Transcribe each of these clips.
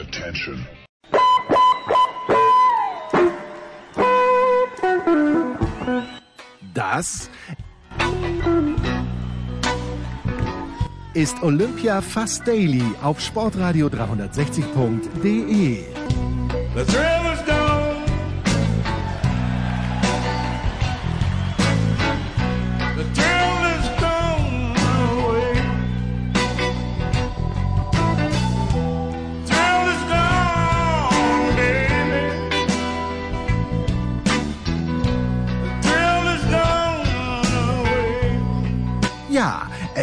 Attention. Das ist Olympia Fast Daily auf sportradio360.de.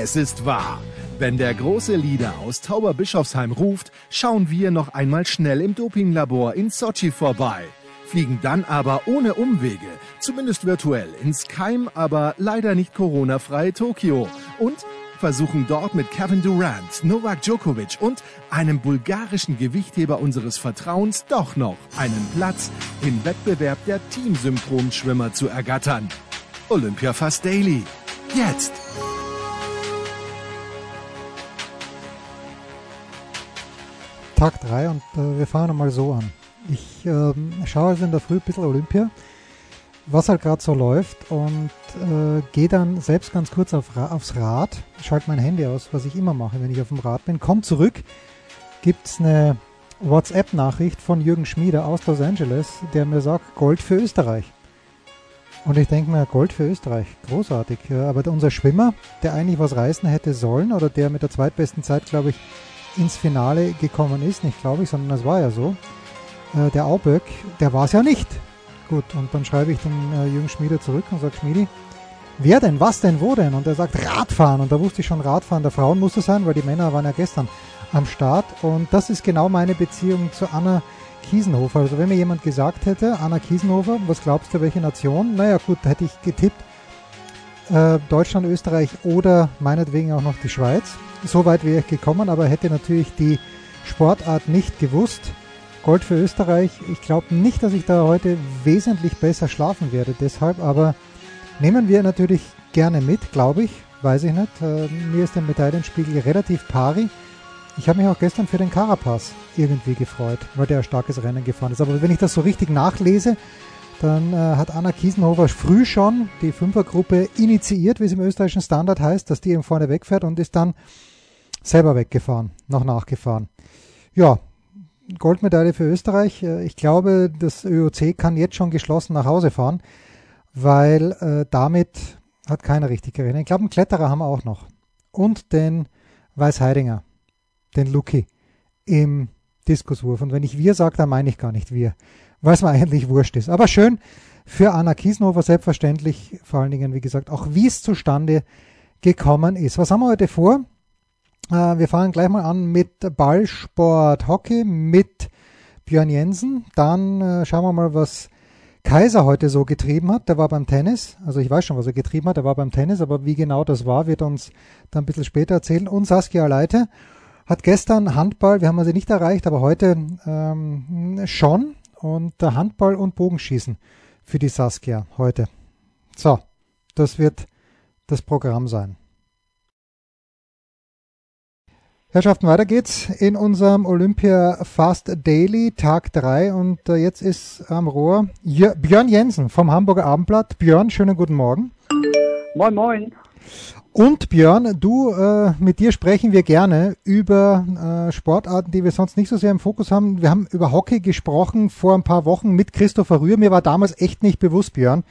es ist wahr. Wenn der große Leader aus Tauberbischofsheim ruft, schauen wir noch einmal schnell im Dopinglabor in Sochi vorbei. Fliegen dann aber ohne Umwege, zumindest virtuell, ins Keim, aber leider nicht Corona-freie Tokio. Und versuchen dort mit Kevin Durant, Novak Djokovic und einem bulgarischen Gewichtheber unseres Vertrauens doch noch einen Platz im Wettbewerb der Teamsynchronschwimmer zu ergattern. Olympia Fast Daily. Jetzt. Tag 3 und äh, wir fangen mal so an. Ich ähm, schaue also in der Früh ein bisschen Olympia, was halt gerade so läuft und äh, gehe dann selbst ganz kurz auf, aufs Rad, schalte mein Handy aus, was ich immer mache, wenn ich auf dem Rad bin, komm zurück, gibt's eine WhatsApp-Nachricht von Jürgen Schmieder aus Los Angeles, der mir sagt, Gold für Österreich. Und ich denke mir, Gold für Österreich, großartig. Aber unser Schwimmer, der eigentlich was reißen hätte sollen, oder der mit der zweitbesten Zeit, glaube ich, ins Finale gekommen ist, nicht glaube ich, sondern das war ja so, äh, der Auböck, der war es ja nicht. Gut, und dann schreibe ich den äh, Jürgen Schmieder zurück und sage, Schmiedi, wer denn, was denn, wo denn? Und er sagt, Radfahren. Und da wusste ich schon, Radfahren der Frauen musste sein, weil die Männer waren ja gestern am Start. Und das ist genau meine Beziehung zu Anna Kiesenhofer. Also wenn mir jemand gesagt hätte, Anna Kiesenhofer, was glaubst du, welche Nation? Naja gut, hätte ich getippt, äh, Deutschland, Österreich oder meinetwegen auch noch die Schweiz. So weit wäre ich gekommen, aber hätte natürlich die Sportart nicht gewusst. Gold für Österreich. Ich glaube nicht, dass ich da heute wesentlich besser schlafen werde. Deshalb aber nehmen wir natürlich gerne mit, glaube ich. Weiß ich nicht. Äh, mir ist der Medaillenspiegel relativ pari. Ich habe mich auch gestern für den Carapaz irgendwie gefreut, weil der ein starkes Rennen gefahren ist. Aber wenn ich das so richtig nachlese, dann äh, hat Anna Kiesenhofer früh schon die Fünfergruppe initiiert, wie es im österreichischen Standard heißt, dass die eben vorne wegfährt und ist dann selber weggefahren, noch nachgefahren. Ja, Goldmedaille für Österreich. Äh, Ich glaube, das ÖOC kann jetzt schon geschlossen nach Hause fahren, weil äh, damit hat keiner richtig gerechnet. Ich glaube, einen Kletterer haben wir auch noch. Und den Weißheidinger, den Lucky im Diskuswurf. Und wenn ich wir sage, dann meine ich gar nicht wir, es mir eigentlich wurscht ist. Aber schön für Anna Kiesnover selbstverständlich, vor allen Dingen, wie gesagt, auch wie es zustande gekommen ist. Was haben wir heute vor? Äh, wir fangen gleich mal an mit Ballsport Hockey mit Björn Jensen. Dann äh, schauen wir mal, was Kaiser heute so getrieben hat. Der war beim Tennis. Also ich weiß schon, was er getrieben hat. Er war beim Tennis, aber wie genau das war, wird uns dann ein bisschen später erzählen. Und Saskia Leite hat gestern Handball, wir haben sie nicht erreicht, aber heute ähm, schon. Und Handball und Bogenschießen für die Saskia heute. So, das wird das Programm sein. Herrschaften, weiter geht's in unserem Olympia Fast Daily, Tag 3. Und äh, jetzt ist am Rohr Jö Björn Jensen vom Hamburger Abendblatt. Björn, schönen guten Morgen. Moin, moin. Und Björn, du, äh, mit dir sprechen wir gerne über äh, Sportarten, die wir sonst nicht so sehr im Fokus haben. Wir haben über Hockey gesprochen vor ein paar Wochen mit Christopher Rühr. Mir war damals echt nicht bewusst, Björn,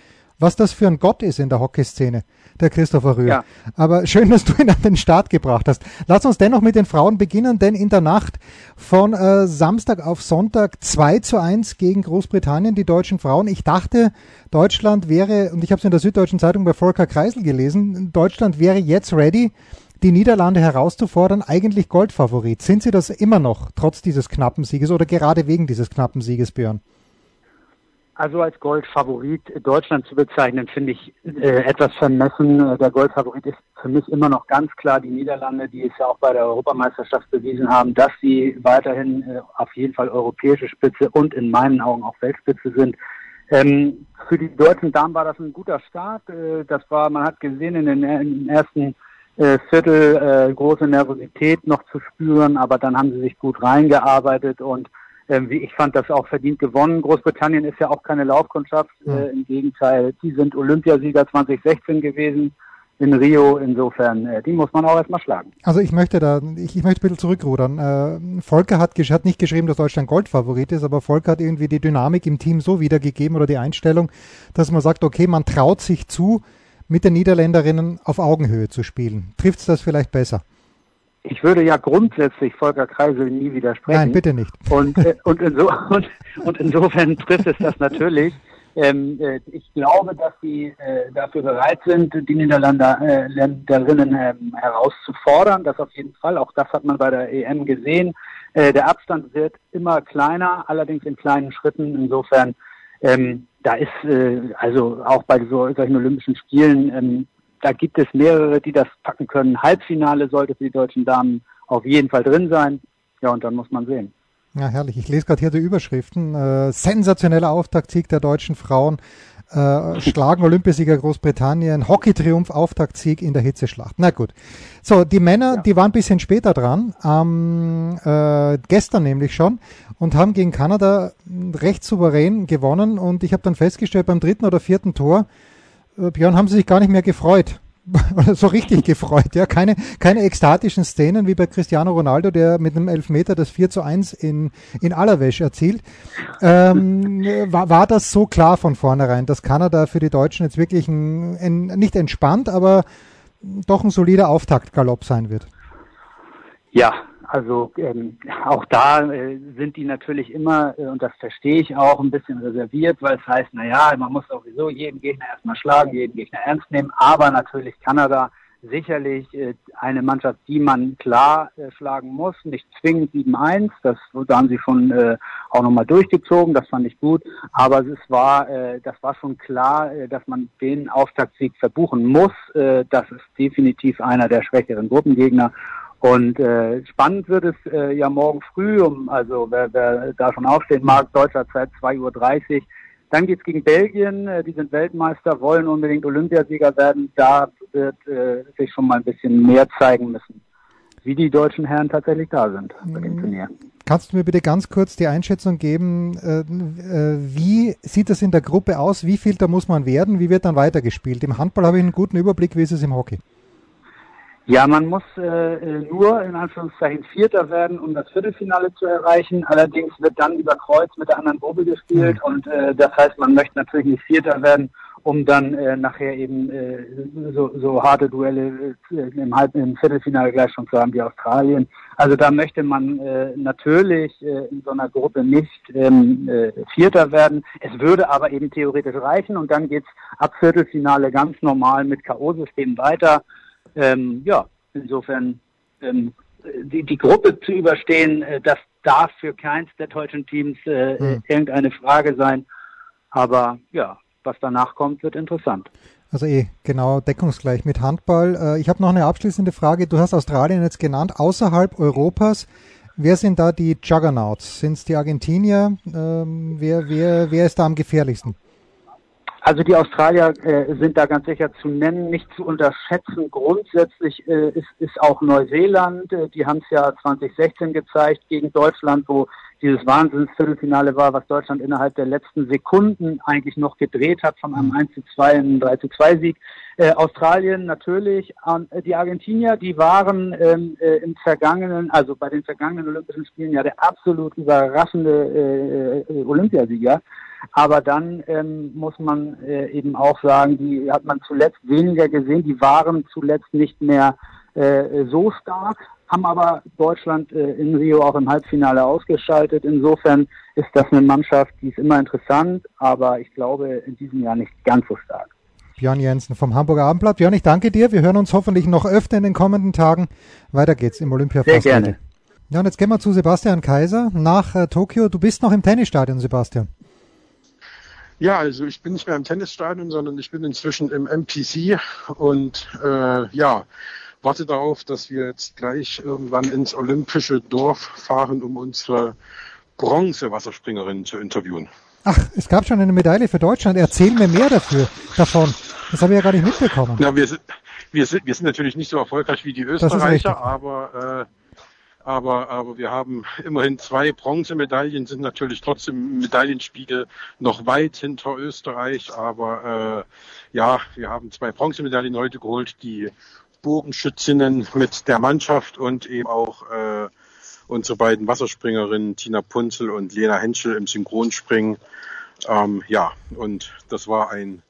was das für ein Gott ist in der Hockeyszene, der Christopher Rühr. Ja. Aber schön, dass du ihn an den Start gebracht hast. Lass uns dennoch mit den Frauen beginnen, denn in der Nacht von äh, Samstag auf Sonntag 2 zu 1 gegen Großbritannien, die deutschen Frauen. Ich dachte, Deutschland wäre, und ich habe es in der Süddeutschen Zeitung bei Volker Kreisel gelesen, Deutschland wäre jetzt ready, die Niederlande herauszufordern, eigentlich Goldfavorit. Sind sie das immer noch, trotz dieses knappen Sieges oder gerade wegen dieses knappen Sieges, Björn? Also als Goldfavorit Deutschland zu bezeichnen, finde ich äh, etwas vermessen. Der Goldfavorit ist für mich immer noch ganz klar die Niederlande, die es ja auch bei der Europameisterschaft bewiesen haben, dass sie weiterhin äh, auf jeden Fall europäische Spitze und in meinen Augen auch Weltspitze sind. Ähm, für die deutschen Damen war das ein guter Start. Äh, das war, man hat gesehen in den, in den ersten äh, Viertel äh, große Nervosität noch zu spüren, aber dann haben sie sich gut reingearbeitet und ähm, wie ich fand das auch verdient gewonnen. Großbritannien ist ja auch keine Laufkundschaft, äh, im Gegenteil, die sind Olympiasieger 2016 gewesen in Rio, insofern, äh, die muss man auch erstmal schlagen. Also ich möchte da, ich, ich möchte ein bisschen zurückrudern. Äh, Volker hat, gesch- hat nicht geschrieben, dass Deutschland Goldfavorit ist, aber Volker hat irgendwie die Dynamik im Team so wiedergegeben oder die Einstellung, dass man sagt, okay, man traut sich zu, mit den Niederländerinnen auf Augenhöhe zu spielen. Trifft es das vielleicht besser? Ich würde ja grundsätzlich Volker Kreisel nie widersprechen. Nein, bitte nicht. Und, äh, und, inso, und, und insofern trifft es das natürlich. Ähm, äh, ich glaube, dass sie äh, dafür bereit sind, die Niederländer äh, ähm, herauszufordern. Das auf jeden Fall. Auch das hat man bei der EM gesehen. Äh, der Abstand wird immer kleiner, allerdings in kleinen Schritten. Insofern, ähm, da ist äh, also auch bei so, solchen Olympischen Spielen, ähm, da gibt es mehrere, die das packen können. Halbfinale sollte für die deutschen Damen auf jeden Fall drin sein. Ja, und dann muss man sehen. Ja, herrlich. Ich lese gerade hier die Überschriften. Äh, sensationeller Auftaktsieg der deutschen Frauen. Äh, schlagen Olympiasieger Großbritannien. Hockeytriumph, Auftaktsieg in der Hitzeschlacht. Na gut. So, die Männer, die waren ein bisschen später dran, ähm, äh, gestern nämlich schon, und haben gegen Kanada recht souverän gewonnen. Und ich habe dann festgestellt, beim dritten oder vierten Tor, Björn, haben sie sich gar nicht mehr gefreut. Oder so richtig gefreut, ja. Keine, keine ekstatischen Szenen wie bei Cristiano Ronaldo, der mit einem Elfmeter das 4 zu 1 in, in Allerwäsche erzielt. Ähm, war, war das so klar von vornherein, dass Kanada für die Deutschen jetzt wirklich ein, ein nicht entspannt, aber doch ein solider Auftaktgalopp sein wird? Ja, also ähm, auch da äh, sind die natürlich immer, äh, und das verstehe ich auch, ein bisschen reserviert, weil es heißt, na ja, man muss sowieso jeden Gegner erstmal schlagen, jeden Gegner ernst nehmen, aber natürlich Kanada sicherlich äh, eine Mannschaft, die man klar äh, schlagen muss, nicht zwingend 7-1, das da haben sie schon äh, auch nochmal durchgezogen, das fand ich gut, aber es war, äh, das war schon klar, äh, dass man den Auftaktsieg verbuchen muss, äh, das ist definitiv einer der schwächeren Gruppengegner und äh, spannend wird es äh, ja morgen früh, um also wer, wer da schon aufstehen mag, deutscher Zeit 2.30 Uhr. Dann geht's gegen Belgien, äh, die sind Weltmeister, wollen unbedingt Olympiasieger werden. Da wird äh, sich schon mal ein bisschen mehr zeigen müssen, wie die deutschen Herren tatsächlich da sind bei dem Turnier. Kannst du mir bitte ganz kurz die Einschätzung geben, äh, äh, wie sieht das in der Gruppe aus? Wie viel da muss man werden? Wie wird dann weitergespielt? Im Handball habe ich einen guten Überblick, wie ist es im Hockey? Ja, man muss äh, äh, nur in Anführungszeichen Vierter werden, um das Viertelfinale zu erreichen. Allerdings wird dann über Kreuz mit der anderen Gruppe gespielt und äh, das heißt, man möchte natürlich nicht Vierter werden, um dann äh, nachher eben äh, so, so harte Duelle äh, im, Halb im Viertelfinale gleich schon zu haben wie Australien. Also da möchte man äh, natürlich äh, in so einer Gruppe nicht ähm, äh, Vierter werden. Es würde aber eben theoretisch reichen und dann geht's ab Viertelfinale ganz normal mit K.O.-System weiter. Ähm, ja, insofern ähm, die, die Gruppe zu überstehen, äh, das darf für keins der deutschen Teams äh, Hm. irgendeine Frage sein. Aber ja, was danach kommt, wird interessant. Also eh genau deckungsgleich mit Handball. Äh, ich habe noch eine abschließende Frage. Du hast Australien jetzt genannt. Außerhalb Europas, wer sind da die Juggernauts? Sind es die Argentinier? Ähm, wer, wer, wer ist da am gefährlichsten? Also die Australier äh, sind da ganz sicher zu nennen, nicht zu unterschätzen. Grundsätzlich äh, ist, ist auch Neuseeland, äh, die haben es ja 2016 gezeigt gegen Deutschland, wo dieses Wahnsinnsviertelfinale war, was Deutschland innerhalb der letzten Sekunden eigentlich noch gedreht hat von einem 1 zu 2 in einen 3 zu 2 Sieg. Äh, Australien natürlich, äh, die Argentinier, die waren ähm, äh, im vergangenen, also bei den vergangenen Olympischen Spielen ja der absolut überraschende äh, äh, Olympiasieger. Aber dann ähm, muss man äh, eben auch sagen, die hat man zuletzt weniger gesehen. Die waren zuletzt nicht mehr äh, so stark, haben aber Deutschland äh, in Rio auch im Halbfinale ausgeschaltet. Insofern ist das eine Mannschaft, die ist immer interessant, aber ich glaube in diesem Jahr nicht ganz so stark. Björn Jensen vom Hamburger Abendblatt. Björn, ich danke dir. Wir hören uns hoffentlich noch öfter in den kommenden Tagen. Weiter geht's im Olympia Sehr gerne. Ja, und jetzt gehen wir zu Sebastian Kaiser nach äh, Tokio. Du bist noch im Tennisstadion, Sebastian. Ja, also ich bin nicht mehr im Tennisstadion, sondern ich bin inzwischen im MPC und äh, ja, warte darauf, dass wir jetzt gleich irgendwann ins olympische Dorf fahren, um unsere Bronze-Wasserspringerin zu interviewen. Ach, es gab schon eine Medaille für Deutschland. Erzähl mir mehr dafür, davon. Das habe ich ja gar nicht mitbekommen. Ja, wir sind, wir sind, wir sind natürlich nicht so erfolgreich wie die Österreicher, aber, äh, aber, aber wir haben immerhin zwei Bronzemedaillen, sind natürlich trotzdem Medaillenspiegel noch weit hinter Österreich, aber äh, ja, wir haben zwei Bronzemedaillen heute geholt, die Bogenschützinnen mit der Mannschaft und eben auch äh, unsere beiden Wasserspringerinnen Tina Punzel und Lena Henschel im Synchronspringen. Ähm, ja, und das war ein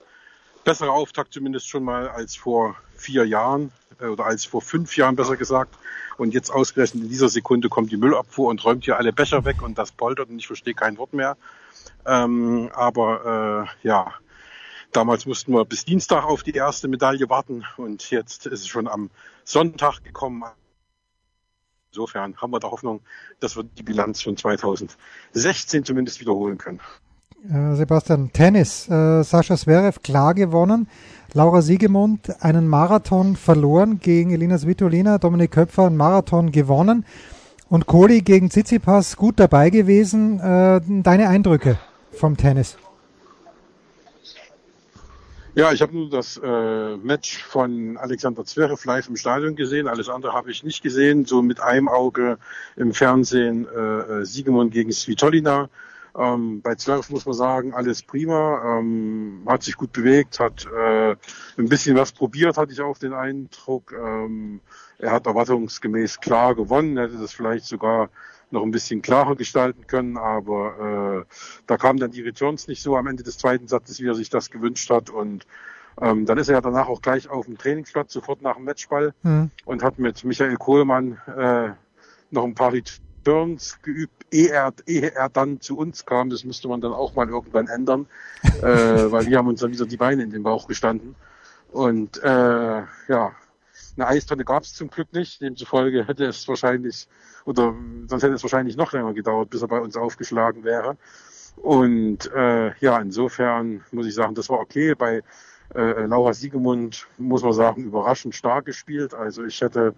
besserer Auftakt zumindest schon mal als vor vier Jahren äh, oder als vor fünf Jahren besser gesagt. Und jetzt ausgerechnet in dieser Sekunde kommt die Müllabfuhr und räumt hier alle Becher weg und das poltert und ich verstehe kein Wort mehr. Ähm, aber äh, ja, damals mussten wir bis Dienstag auf die erste Medaille warten und jetzt ist es schon am Sonntag gekommen. Insofern haben wir da Hoffnung, dass wir die Bilanz von 2016 zumindest wiederholen können. Äh, Sebastian, Tennis. Äh, Sascha Zverev klar gewonnen. Laura Siegemund einen Marathon verloren gegen Elina Svitolina. Dominik Köpfer einen Marathon gewonnen. Und Kohli gegen Tsitsipas gut dabei gewesen. Äh, deine Eindrücke vom Tennis? Ja, ich habe nur das äh, Match von Alexander Zverev live im Stadion gesehen. Alles andere habe ich nicht gesehen. So mit einem Auge im Fernsehen äh, äh Siegemund gegen Svitolina. Ähm, bei Zverev muss man sagen, alles prima. Ähm, hat sich gut bewegt, hat äh, ein bisschen was probiert, hatte ich auch den Eindruck. Ähm, er hat erwartungsgemäß klar gewonnen, hätte das vielleicht sogar noch ein bisschen klarer gestalten können, aber äh, da kamen dann die Returns nicht so am Ende des zweiten Satzes, wie er sich das gewünscht hat. Und ähm, dann ist er ja danach auch gleich auf dem Trainingsplatz, sofort nach dem Matchball Mhm. und hat mit Michael Kohlmann äh, noch ein paar Returns geübt, ehe er, ehe er dann zu uns kam. Das müsste man dann auch mal irgendwann ändern, äh, weil wir haben uns dann wieder die Beine in den Bauch gestanden. Und äh, ja, eine Eistonne gab es zum Glück nicht. Demzufolge hätte es wahrscheinlich, oder sonst hätte es wahrscheinlich noch länger gedauert, bis er bei uns aufgeschlagen wäre. Und äh, ja, insofern muss ich sagen, das war okay. Bei äh, Laura Siegemund muss man sagen, überraschend stark gespielt. Also ich hätte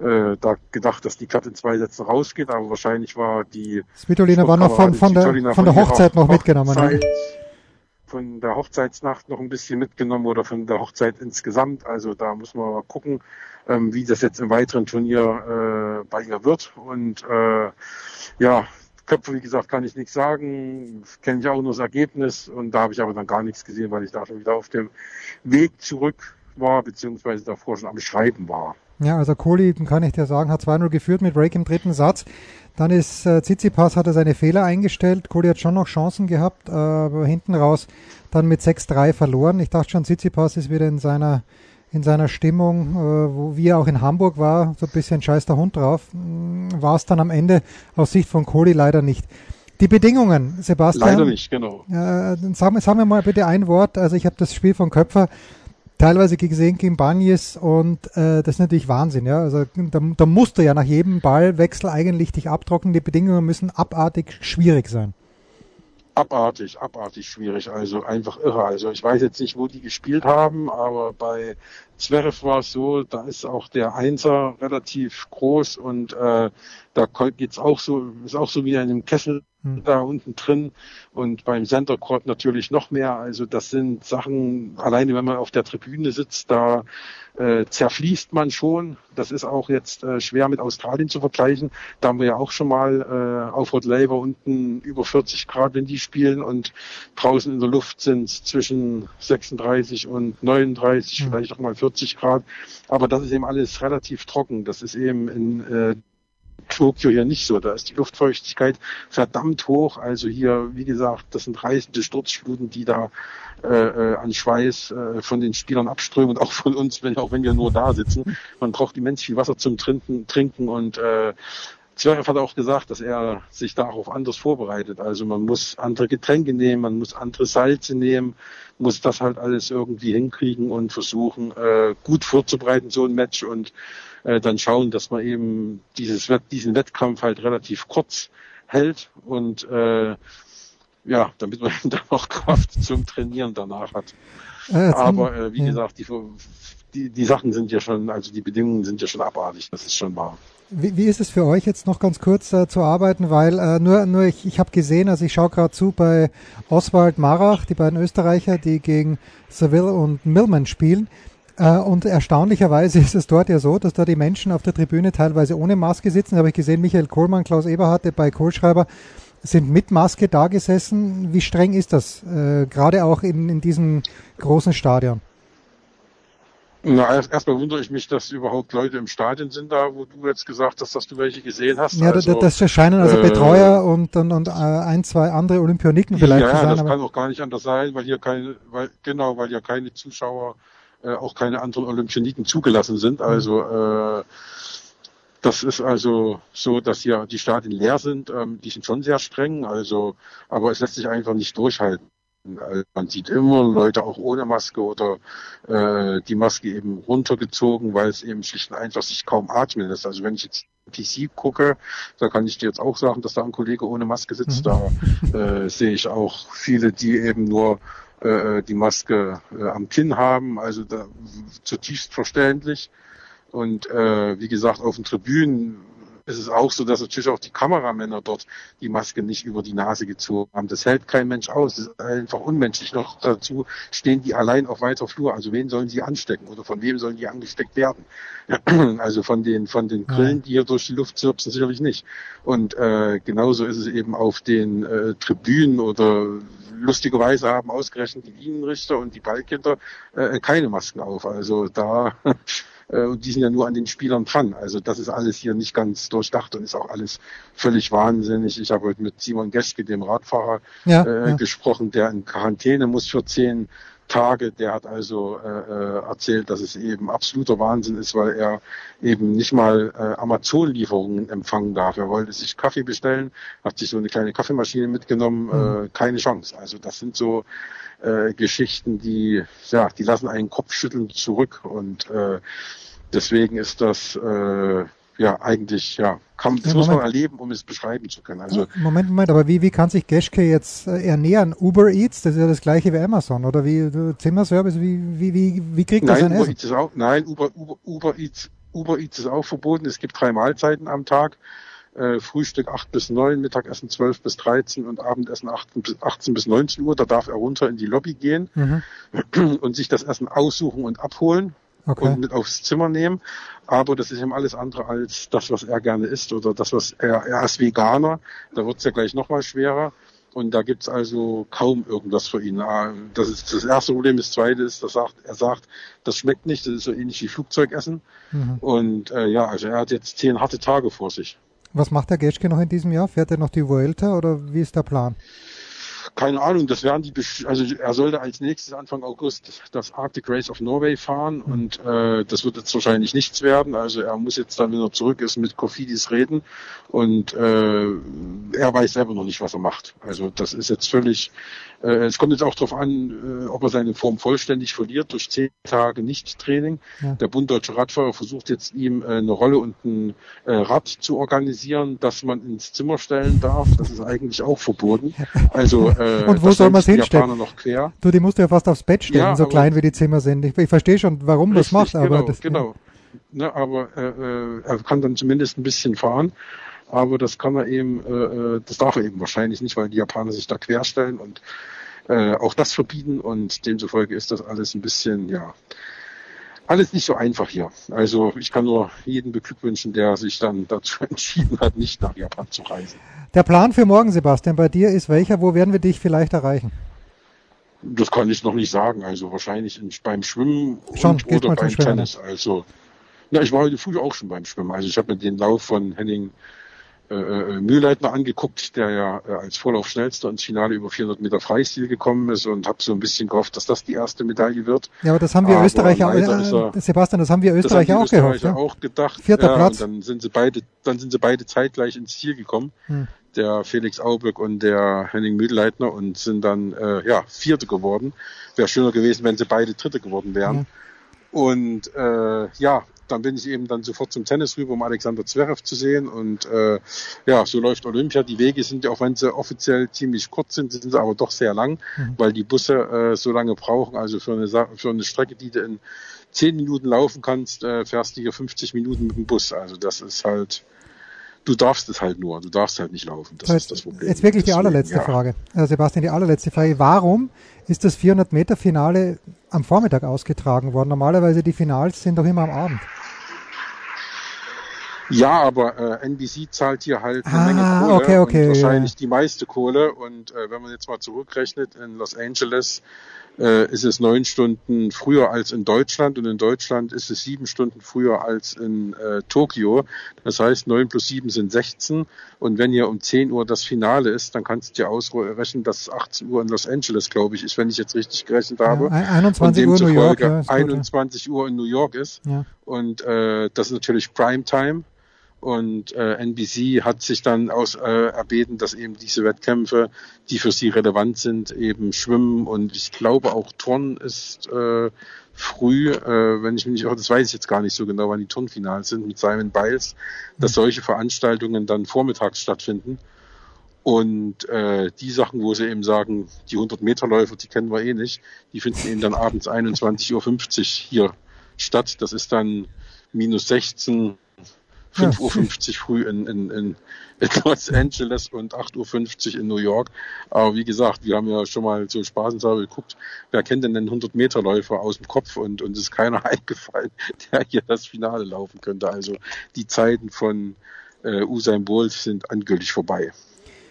äh, da gedacht, dass die Cut in zwei Sätzen rausgeht, aber wahrscheinlich war die Svitolina war noch von, von, der, Svitolina von der Hochzeit noch mitgenommen. ne? Von der Hochzeitsnacht noch ein bisschen mitgenommen oder von der Hochzeit insgesamt. Also da muss man mal gucken, ähm, wie das jetzt im weiteren Turnier äh, bei ihr wird. Und äh, ja, Köpfe, wie gesagt, kann ich nichts sagen. Kenne ich auch nur das Ergebnis. Und da habe ich aber dann gar nichts gesehen, weil ich da schon wieder auf dem Weg zurück war, beziehungsweise davor schon am Schreiben war. Ja, also Kohli, kann ich dir sagen, hat 2-0 geführt mit Rake im dritten Satz. Dann ist äh, Tsitsipas hat er seine Fehler eingestellt. Kohli hat schon noch Chancen gehabt, äh, aber hinten raus dann mit 6-3 verloren. Ich dachte schon, Tsitsipas ist wieder in seiner in seiner Stimmung, äh, wo wie er auch in Hamburg war, so ein bisschen scheiß der Hund drauf. Mm, War es dann am Ende aus Sicht von Kohli leider nicht. Die Bedingungen, Sebastian. Leider nicht, genau. Äh, sagen, sagen wir mal bitte ein Wort. Also ich habe das Spiel von Köpfer teilweise gesehen gegen Banjes und äh, das ist natürlich Wahnsinn. Ja? Also da, da musst du ja nach jedem Ballwechsel eigentlich dich abtrocknen. Die Bedingungen müssen abartig schwierig sein. abartig, abartig schwierig, also einfach irre. Also ich weiß jetzt nicht, wo die gespielt haben, aber bei Zverev war es so, da ist auch der Einser relativ groß und äh, da geht's auch so, ist auch so wie in einem Kessel Hm. da unten drin und beim Center Court natürlich noch mehr. Also das sind Sachen, alleine wenn man auf der Tribüne sitzt, da äh, zerfließt man schon. Das ist auch jetzt äh, schwer mit Australien zu vergleichen. Da haben wir ja auch schon mal äh, auf Rod Laver unten über 40 Grad, wenn die spielen und draußen in der Luft sind es zwischen 36 und 39, Mhm. vielleicht auch mal 40 Grad. Aber das ist eben alles relativ trocken. Das ist eben in äh, Tokio hier nicht so. Da ist die Luftfeuchtigkeit verdammt hoch. Also hier, wie gesagt, das sind reißende Sturzfluten, die da äh, äh, an Schweiß äh, von den Spielern abströmen und auch von uns, wenn, auch wenn wir nur da sitzen. Man braucht immens viel Wasser zum Trinken, trinken und äh, Zverev hat auch gesagt, dass er sich darauf anders vorbereitet. Also man muss andere Getränke nehmen, man muss andere Salze nehmen, muss das halt alles irgendwie hinkriegen und versuchen, äh, gut vorzubereiten, so ein Match und äh, dann schauen, dass man eben dieses diesen Wettkampf halt relativ kurz hält und äh, ja, damit man dann auch Kraft zum Trainieren danach hat. Jetzt Aber äh, wie ja. gesagt, die, die, die Sachen sind ja schon, also die Bedingungen sind ja schon abartig, das ist schon wahr. Wie, wie ist es für euch jetzt noch ganz kurz äh, zu arbeiten? Weil äh, nur, nur ich, ich habe gesehen, also ich schaue gerade zu bei Oswald Marach, die beiden Österreicher, die gegen Seville und Millman spielen. Äh, und erstaunlicherweise ist es dort ja so, dass da die Menschen auf der Tribüne teilweise ohne Maske sitzen. Da habe ich gesehen, Michael Kohlmann, Klaus Eberhardt bei Kohlschreiber sind mit Maske da gesessen. Wie streng ist das, äh, gerade auch in, in diesem großen Stadion? Na, erst- erstmal wundere ich mich, dass überhaupt Leute im Stadion sind da, wo du jetzt gesagt hast, dass du welche gesehen hast. Ja, also, das, das scheinen also äh, Betreuer und, und, und äh, ein, zwei andere Olympioniken vielleicht ja, sein. das kann auch gar nicht anders sein, weil hier keine, weil, genau, weil hier keine Zuschauer, äh, auch keine anderen Olympioniken zugelassen sind. Also äh, das ist also so, dass hier die Stadien leer sind. Ähm, die sind schon sehr streng, also, aber es lässt sich einfach nicht durchhalten. Also Man sieht immer Leute auch ohne Maske oder äh, die Maske eben runtergezogen, weil es eben schlicht und einfach sich kaum atmen lässt. Also wenn ich jetzt PC gucke, da kann ich dir jetzt auch sagen, dass da ein Kollege ohne Maske sitzt. Da äh, sehe ich auch viele, die eben nur äh, die Maske äh, am Kinn haben, also da, zutiefst verständlich. Und äh, wie gesagt, auf den Tribünen ist es auch so, dass natürlich auch die Kameramänner dort die Maske nicht über die Nase gezogen haben. Das hält kein Mensch aus. Das ist einfach unmenschlich. Noch dazu stehen die allein auf weiter Flur. Also wen sollen sie anstecken oder von wem sollen die angesteckt werden? Also von den von den Grillen, die hier durch die Luft zirpsen, sicherlich nicht. Und äh, genauso ist es eben auf den äh, Tribünen oder lustigerweise haben ausgerechnet die Linienrichter und die Ballkinder äh, keine Masken auf. Also da äh, und die sind ja nur an den Spielern dran. Also das ist alles hier nicht ganz durchdacht und ist auch alles völlig wahnsinnig. Ich habe heute mit Simon Geschke, dem Radfahrer, Ja, äh, ja. gesprochen, der in Quarantäne muss für zehn Tage. Der hat also äh, äh, erzählt, dass es eben absoluter Wahnsinn ist, weil er eben nicht mal äh, Amazon-Lieferungen empfangen darf. Er wollte sich Kaffee bestellen, hat sich so eine kleine Kaffeemaschine mitgenommen, äh, keine Chance. Also das sind so äh, Geschichten, die ja, die lassen einen Kopfschütteln zurück und äh, deswegen ist das äh, ja eigentlich ja kann, das Ja, muss man Moment. erleben, um es beschreiben zu können. Also Moment, Moment, aber wie, wie kann sich Geschke jetzt äh, ernähren? Uber Eats, das ist ja das gleiche wie Amazon, oder wie Zimmerservice, wie, wie, wie, wie kriegt er sein Nein, Uber Essen? Eats ist auch, nein, Uber, Uber, Uber, Eats, Uber Eats ist auch verboten. Es gibt drei Mahlzeiten am Tag. Äh, Frühstück 8 bis 9, Mittagessen 12 bis 13 und Abendessen 18 bis, 18 bis 19 Uhr. Da darf er runter in die Lobby gehen Mhm. und sich das Essen aussuchen und abholen Okay. und mit aufs Zimmer nehmen. Aber das ist ihm alles andere als das, was er gerne isst oder das, was er, er ist Veganer. Da wird's ja gleich nochmal schwerer. Und da gibt's also kaum irgendwas für ihn. Ah, Das ist das erste Problem. Das zweite ist, dass sagt, er sagt, das schmeckt nicht, das ist so ähnlich wie Flugzeugessen. Mhm. Und äh, ja, also er hat jetzt zehn harte Tage vor sich. Was macht der Geschke noch in diesem Jahr? Fährt er noch die Vuelta oder wie ist der Plan? Keine Ahnung, das werden die, also er sollte als nächstes Anfang August das Arctic Race of Norway fahren und äh, das wird jetzt wahrscheinlich nichts werden. Also er muss jetzt dann, wenn er zurück ist, mit Kofidis reden und äh, er weiß selber noch nicht, was er macht. Also das ist jetzt völlig, äh, es kommt jetzt auch darauf an, äh, ob er seine Form vollständig verliert durch zehn Tage Nicht-Training. Ja. Der Bund Deutsche Radfahrer versucht jetzt ihm äh, eine Rolle und ein äh, Rad zu organisieren, das man ins Zimmer stellen darf. Das ist eigentlich auch verboten. Also äh, Und wo soll sich die hinstellen? Du, die musst du ja fast aufs Bett stellen, Ja, so aber- klein wie die Zimmer sind. Ich, ich verstehe schon, warum das macht, aber genau, das, genau. Ne, aber äh, äh, er kann dann zumindest ein bisschen fahren. Aber das kann er eben, äh, äh, das darf er eben wahrscheinlich nicht, weil die Japaner sich da querstellen und äh, auch das verbieten und demzufolge ist das alles ein bisschen, ja, alles nicht so einfach hier. Also ich kann nur jeden beglückwünschen, der sich dann dazu entschieden hat, nicht nach Japan zu reisen. Der Plan für morgen, Sebastian, bei dir ist welcher? Wo werden wir dich vielleicht erreichen? Das kann ich noch nicht sagen. Also wahrscheinlich in, beim Schwimmen Schon, und, oder beim Tennis. Also, na, ich war heute früh auch schon beim Schwimmen. Also ich habe mir den Lauf von Henning äh, äh, Mühlleitner angeguckt, der ja äh, als Vorlaufschnellster ins Finale über 400 Meter Freistil gekommen ist und habe so ein bisschen gehofft, dass das die erste Medaille wird. Ja, aber das haben wir Aber Österreicher, er- äh, Sebastian, das haben wir haben Österreicher die auch gehofft. Österreicher Ja? auch gedacht. Vierter ja, Platz. Dann sind sie beide, dann sind sie beide zeitgleich ins Ziel gekommen. Hm. Der Felix Auböck und der Henning Mühlleitner und sind dann äh, ja Vierte geworden. Wäre schöner gewesen, wenn sie beide Dritte geworden wären. Und äh, ja, dann bin ich eben dann sofort zum Tennis rüber, um Alexander Zverev zu sehen. Und äh, ja, so läuft Olympia. Die Wege sind ja, auch wenn sie offiziell ziemlich kurz sind, sind sie aber doch sehr lang, weil die Busse äh, so lange brauchen. Also für eine, für eine Strecke, die du in zehn Minuten laufen kannst, äh, fährst du hier 50 Minuten mit dem Bus. Also das ist halt du darfst es halt nur, du darfst halt nicht laufen. Das So, ist das Problem. Jetzt wirklich die Deswegen, allerletzte ja. Frage. Äh, Sebastian, die allerletzte Frage. Warum ist das 400-Meter-Finale am Vormittag ausgetragen worden? Normalerweise die Finals sind doch immer am Abend. Ja, aber äh, NBC zahlt hier halt eine Ah, Menge Kohle okay, okay, und wahrscheinlich ja. die meiste Kohle. Und äh, wenn man jetzt mal zurückrechnet, in Los Angeles äh, ist es neun Stunden früher als in Deutschland und in Deutschland ist es sieben Stunden früher als in äh, Tokio. Das heißt, neun plus sieben sind 16. Und wenn hier um 10 Uhr das Finale ist, dann kannst du dir ausrechnen, dass es 18 Uhr in Los Angeles, glaube ich, ist, wenn ich jetzt richtig gerechnet habe. Ja, ein- Und 21 Uhr York. demzufolge Ja, ist gut, ja. 21 Uhr in New York ist. Ja. Und äh, das ist natürlich Primetime. Und äh, NBC hat sich dann aus äh, erbeten, dass eben diese Wettkämpfe, die für sie relevant sind, eben Schwimmen und ich glaube auch Turnen ist äh, früh, äh, wenn ich mich nicht irre, das weiß ich jetzt gar nicht so genau, wann die Turnfinals sind mit Simon Biles, dass solche Veranstaltungen dann vormittags stattfinden. Und äh, die Sachen, wo sie eben sagen, die 100 Meter Läufer, die kennen wir eh nicht, die finden eben dann abends 21.50 Uhr hier statt. Das ist dann minus 16, 5.50 Uhr früh in, in, in, in Los Angeles und 8.50 Uhr in New York. Aber wie gesagt, wir haben ja schon mal so spaßenshalber geguckt, wer kennt denn den 100 Meter Läufer aus dem Kopf und uns ist keiner eingefallen, der hier das Finale laufen könnte. Also die Zeiten von äh, Usain Bolt sind endgültig vorbei,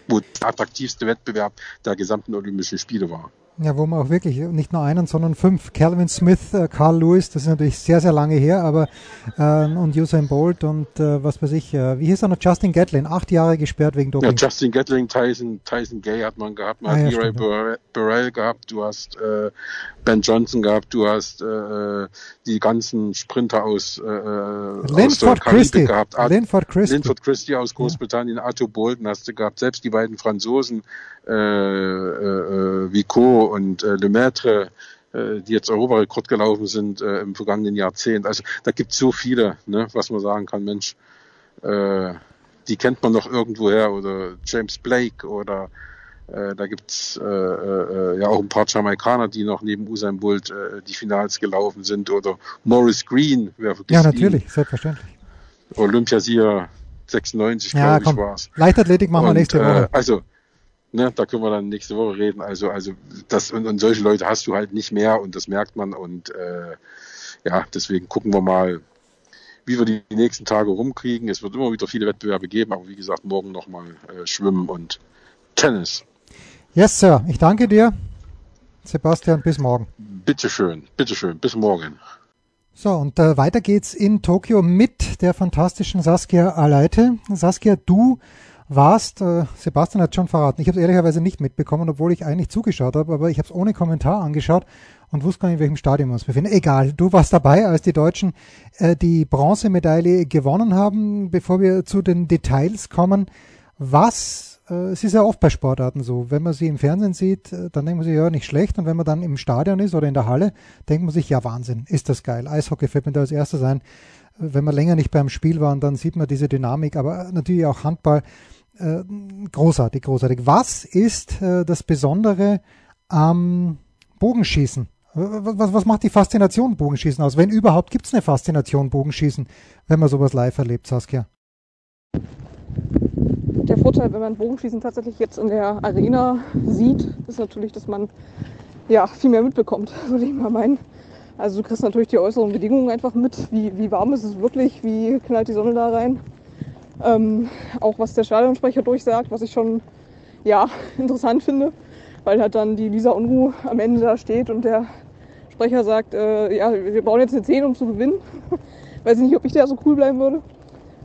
wo der attraktivste Wettbewerb der gesamten Olympischen Spiele war. Ja, wo man auch wirklich nicht nur einen, sondern fünf. Calvin Smith, äh, Carl Lewis, das ist natürlich sehr, sehr lange her, aber äh, und Usain Bolt und äh, was weiß ich, äh, wie hieß er noch? Justin Gatlin, acht Jahre gesperrt wegen Ja, Doping. Justin Gatling, Tyson, Tyson Gay hat man gehabt, man Ah, hat ja, Leroy ja. Burrell, Burrell gehabt, du hast äh, Ben Johnson gehabt, du hast äh, die ganzen Sprinter aus, äh, aus der Linford Karibik Christie. gehabt. Ad- Linford Christie. Linford Christie aus Großbritannien, Arthur Bolton hast du gehabt, selbst die beiden Franzosen, äh, äh, Vico und äh, Lemaitre, äh, die jetzt Europarekord gelaufen sind äh, im vergangenen Jahrzehnt. Also da gibt es so viele, ne, was man sagen kann, Mensch, äh, die kennt man noch irgendwoher oder James Blake oder äh, da gibt's äh, äh, ja auch ein paar Jamaikaner, die noch neben Usain Bolt äh, die Finals gelaufen sind oder Morris Green, wer vergisst Ja, ihn? natürlich, selbstverständlich. Olympiasieger 96, Ja, glaube ich, komm. war's. Leichtathletik machen wir Und, nächste Woche. Äh, also, ne, da können wir dann nächste Woche reden. Also, also das und, und solche Leute hast du halt nicht mehr und das merkt man und äh, ja, deswegen gucken wir mal, wie wir die nächsten Tage rumkriegen. Es wird immer wieder viele Wettbewerbe geben, aber wie gesagt, morgen nochmal äh, Schwimmen und Tennis. Yes, Sir. Ich danke dir. Sebastian, bis morgen. Bitteschön, bitteschön, bis morgen. So, und äh, weiter geht's in Tokio mit der fantastischen Saskia Aleite. Saskia, du warst, äh, Sebastian hat schon verraten, ich habe es ehrlicherweise nicht mitbekommen, obwohl ich eigentlich zugeschaut habe, aber ich habe es ohne Kommentar angeschaut und wusste gar nicht, in welchem Stadion wir uns befinden. Egal, du warst dabei, als die Deutschen äh, die Bronzemedaille gewonnen haben. Bevor wir zu den Details kommen, was, äh, es ist ja oft bei Sportarten so, wenn man sie im Fernsehen sieht, äh, dann denkt man sich, ja, nicht schlecht. Und wenn man dann im Stadion ist oder in der Halle, denkt man sich, ja, Wahnsinn, ist das geil. Eishockey fällt mir da als erstes ein. Äh, Wenn man länger nicht beim Spiel war, dann sieht man diese Dynamik, aber natürlich auch Handball. Äh, großartig, großartig. Was ist äh, das Besondere am Bogenschießen? Was, was, macht die Faszination Bogenschießen aus? Wenn überhaupt, gibt es eine Faszination Bogenschießen, wenn man sowas live erlebt, Saskia? Der Vorteil, wenn man Bogenschießen tatsächlich jetzt in der Arena sieht, ist natürlich, dass man ja viel mehr mitbekommt, würde ich mal meinen. Also du kriegst natürlich die äußeren Bedingungen einfach mit, wie, wie warm ist es wirklich, wie knallt die Sonne da rein. Ähm, auch was der Stadionsprecher durchsagt, was ich schon ja, interessant finde, weil halt dann die Lisa Unruh am Ende da steht und der Sprecher sagt, äh, ja, wir brauchen jetzt eine 10, um zu gewinnen. Weiß ich nicht, ob ich da so cool bleiben würde.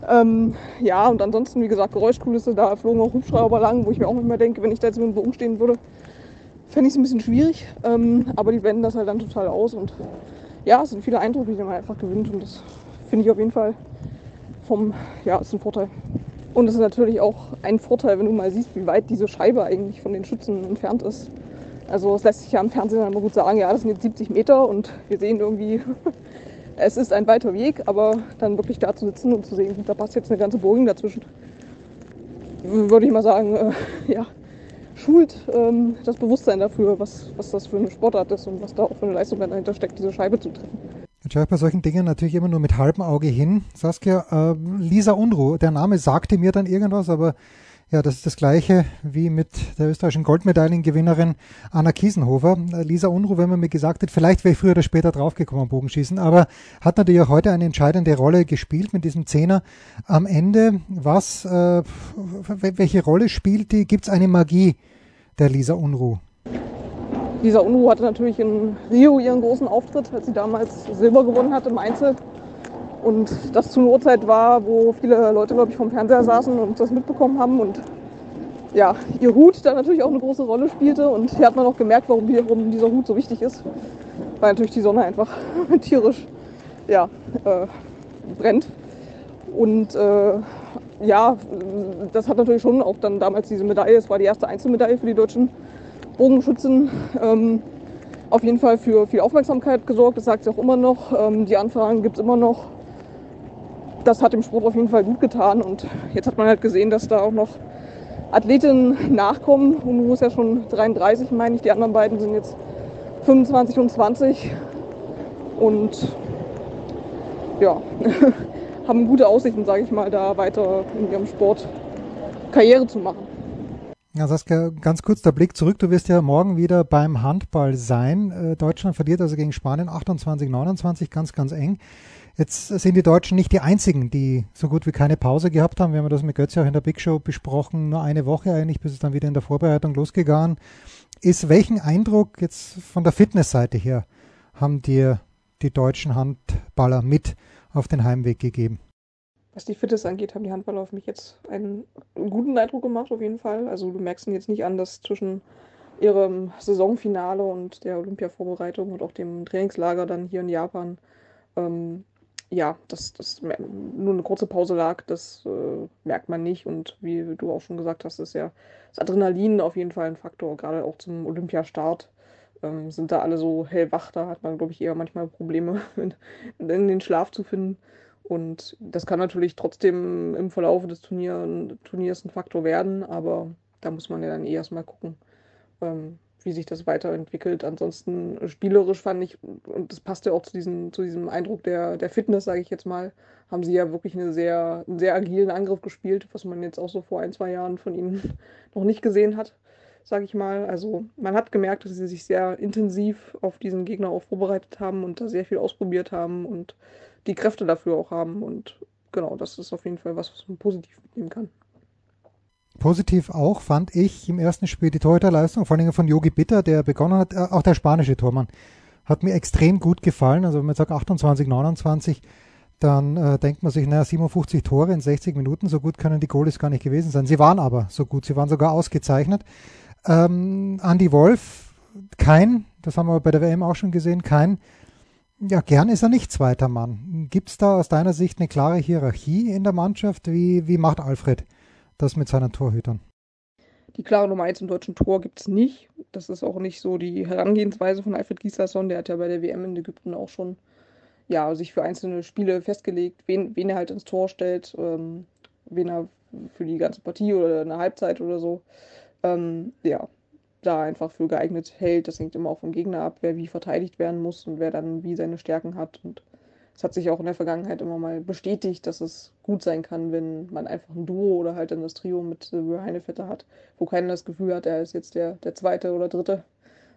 Ähm, ja, und ansonsten, wie gesagt, Geräuschkulisse, da flogen auch Hubschrauber lang, wo ich mir auch immer denke, wenn ich da jetzt mit dem Bogen stehen würde, fände ich es ein bisschen schwierig. Ähm, aber die wenden das halt dann total aus und ja, es sind viele Eindrücke, die man einfach gewinnt und das finde ich auf jeden Fall vom, ja, ist ein Vorteil. Und es ist natürlich auch ein Vorteil, wenn du mal siehst, wie weit diese Scheibe eigentlich von den Schützen entfernt ist. Also es lässt sich ja im Fernsehen immer gut sagen, ja, das sind jetzt 70 Meter und wir sehen irgendwie, es ist ein weiter Weg, aber dann wirklich da zu sitzen und zu sehen, da passt jetzt eine ganze Bogen dazwischen, würde ich mal sagen, äh, ja, schult ähm, das Bewusstsein dafür, was, was das für eine Sportart ist und was da auch für eine Leistung dahinter steckt, diese Scheibe zu treffen. Jetzt schaue ich bei solchen Dingen natürlich immer nur mit halbem Auge hin. Saskia, äh, Lisa Unruh, der Name sagte mir dann irgendwas, aber ja, das ist das gleiche wie mit der österreichischen Goldmedaillengewinnerin Anna Kiesenhofer. Äh, Lisa Unruh, wenn man mir gesagt hat, vielleicht wäre ich früher oder später draufgekommen am Bogenschießen, aber hat natürlich auch heute eine entscheidende Rolle gespielt mit diesem Zehner am Ende. Was, äh, welche Rolle spielt die? Gibt es eine Magie der Lisa Unruh? Lisa Unruh hatte natürlich in Rio ihren großen Auftritt, als sie damals Silber gewonnen hat im Einzel. Und das zu einer Uhrzeit war, wo viele Leute, glaube ich, vom Fernseher saßen und das mitbekommen haben. Und ja, ihr Hut da natürlich auch eine große Rolle spielte. Und hier hat man auch gemerkt, warum, warum dieser Hut so wichtig ist. Weil natürlich die Sonne einfach tierisch ja, äh, brennt. Und äh, ja, das hat natürlich schon auch dann damals diese Medaille, es war die erste Einzelmedaille für die deutschen Bogenschützen, ähm, auf jeden Fall für viel Aufmerksamkeit gesorgt. Das sagt sie auch immer noch. Ähm, die Anfragen gibt es immer noch. Das hat dem Sport auf jeden Fall gut getan. Und jetzt hat man halt gesehen, dass da auch noch Athletinnen nachkommen. Umu ist ja schon 33, meine ich. Die anderen beiden sind jetzt 25 und 20. Und ja, haben gute Aussichten, sage ich mal, da weiter in ihrem Sport Karriere zu machen. Ja, Saskia, ganz kurz der Blick zurück. Du wirst ja morgen wieder beim Handball sein. Äh, Deutschland verliert also gegen Spanien 28, 29, ganz, ganz eng. Jetzt sind die Deutschen nicht die einzigen, die so gut wie keine Pause gehabt haben. Wir haben das mit Götze auch in der Big Show besprochen. Nur eine Woche eigentlich, bis es dann wieder in der Vorbereitung losgegangen ist. Welchen Eindruck jetzt von der Fitnessseite her haben dir die deutschen Handballer mit auf den Heimweg gegeben? Was die Fitness angeht, haben die Handballer auf mich jetzt einen guten Eindruck gemacht, auf jeden Fall. Also du merkst ihnen jetzt nicht an, dass zwischen ihrem Saisonfinale und der Olympia-Vorbereitung und auch dem Trainingslager dann hier in Japan, ähm, ja, dass das nur eine kurze Pause lag, das äh, merkt man nicht. Und wie du auch schon gesagt hast, ist ja das Adrenalin auf jeden Fall ein Faktor, gerade auch zum Olympiastart. Ähm, sind da alle so hellwach, da hat man, glaube ich, eher manchmal Probleme, in den Schlaf zu finden. Und das kann natürlich trotzdem im Verlauf des Turnier, Turniers ein Faktor werden, aber da muss man ja dann eh erstmal gucken, ähm, wie sich das weiterentwickelt. Ansonsten spielerisch fand ich, und das passt ja auch zu, diesen, zu diesem Eindruck der, der Fitness, sage ich jetzt mal, haben sie ja wirklich eine sehr, einen sehr agilen Angriff gespielt, was man jetzt auch so vor ein, zwei Jahren von ihnen noch nicht gesehen hat, sage ich mal. Also man hat gemerkt, dass sie sich sehr intensiv auf diesen Gegner auch vorbereitet haben und da sehr viel ausprobiert haben und die Kräfte dafür auch haben. Und genau, das ist auf jeden Fall was, was man positiv mitnehmen kann. Positiv auch fand ich im ersten Spiel die Torhüterleistung, vor allem von Yogi Bitter, der begonnen hat, äh, auch der spanische Tormann, hat mir extrem gut gefallen. Also wenn man sagt 28, 29, dann äh, denkt man sich, naja, 57 Tore in 60 Minuten, so gut können die Goalies gar nicht gewesen sein. Sie waren aber so gut, sie waren sogar ausgezeichnet. Ähm, Andy Wolf, kein, das haben wir bei der WM auch schon gesehen, kein ja, gern ist er nicht zweiter Mann. Gibt es da aus deiner Sicht eine klare Hierarchie in der Mannschaft? Wie, wie macht Alfred das mit seinen Torhütern? Die klare Nummer 1 im deutschen Tor gibt es nicht. Das ist auch nicht so die Herangehensweise von Alfred Gislason. Der hat ja bei der WM in Ägypten auch schon ja, sich für einzelne Spiele festgelegt, wen, wen er halt ins Tor stellt, ähm, wen er für die ganze Partie oder eine Halbzeit oder so. Ähm, ja, da einfach für geeignet hält. Das hängt immer auch vom Gegner ab, wer wie verteidigt werden muss und wer dann wie seine Stärken hat. Und es hat sich auch in der Vergangenheit immer mal bestätigt, dass es gut sein kann, wenn man einfach ein Duo oder halt dann das Trio mit Silvio Heinevetter hat, wo keiner das Gefühl hat, er ist jetzt der, der zweite oder dritte.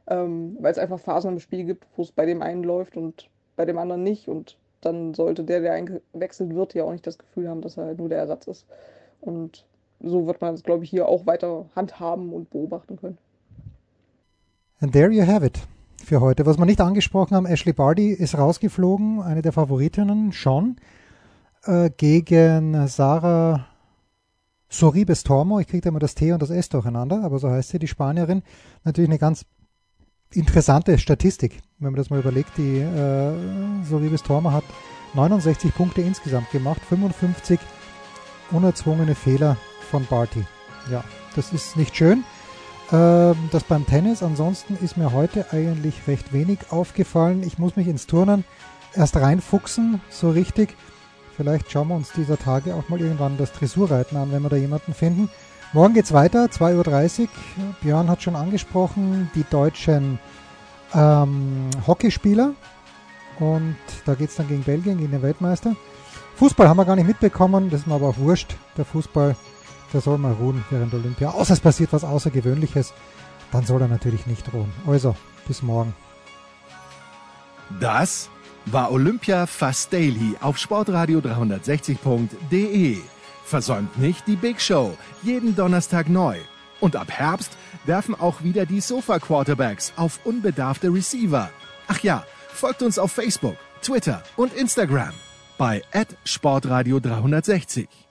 Ähm, weil es einfach Phasen im Spiel gibt, wo es bei dem einen läuft und bei dem anderen nicht. Und dann sollte der, der eingewechselt wird, ja auch nicht das Gefühl haben, dass er halt nur der Ersatz ist. Und so wird man es, glaube ich, hier auch weiter handhaben und beobachten können. And there you have it für heute. Was wir nicht angesprochen haben, Ashley Barty ist rausgeflogen, eine der Favoritinnen schon, äh, gegen Sarah Soribes Tormo. Ich kriege da immer das T und das S durcheinander, aber so heißt sie, die Spanierin. Natürlich eine ganz interessante Statistik, wenn man das mal überlegt. Die äh, Soribes Tormo hat 69 Punkte insgesamt gemacht, 55 unerzwungene Fehler von Barty. Ja, das ist nicht schön. Ähm, das beim Tennis. Ansonsten ist mir heute eigentlich recht wenig aufgefallen. Ich muss mich ins Turnen erst reinfuchsen, so richtig. Vielleicht schauen wir uns dieser Tage auch mal irgendwann das Dressurreiten an, wenn wir da jemanden finden. Morgen geht's weiter, 2.30 Uhr. Björn hat schon angesprochen, die deutschen ähm, Hockeyspieler Und da geht es dann gegen Belgien, gegen den Weltmeister. Fußball haben wir gar nicht mitbekommen, das ist mir aber auch wurscht. Der Fußball, der soll mal ruhen während Olympia. Außer es passiert was Außergewöhnliches, dann soll er natürlich nicht ruhen. Also, bis morgen. Das war Olympia Fast Daily auf sportradio 360.de. Versäumt nicht die Big Show, jeden Donnerstag neu. Und ab Herbst werfen auch wieder die Sofa Quarterbacks auf unbedarfte Receiver. Ach ja, folgt uns auf Facebook, Twitter und Instagram bei Sportradio 360.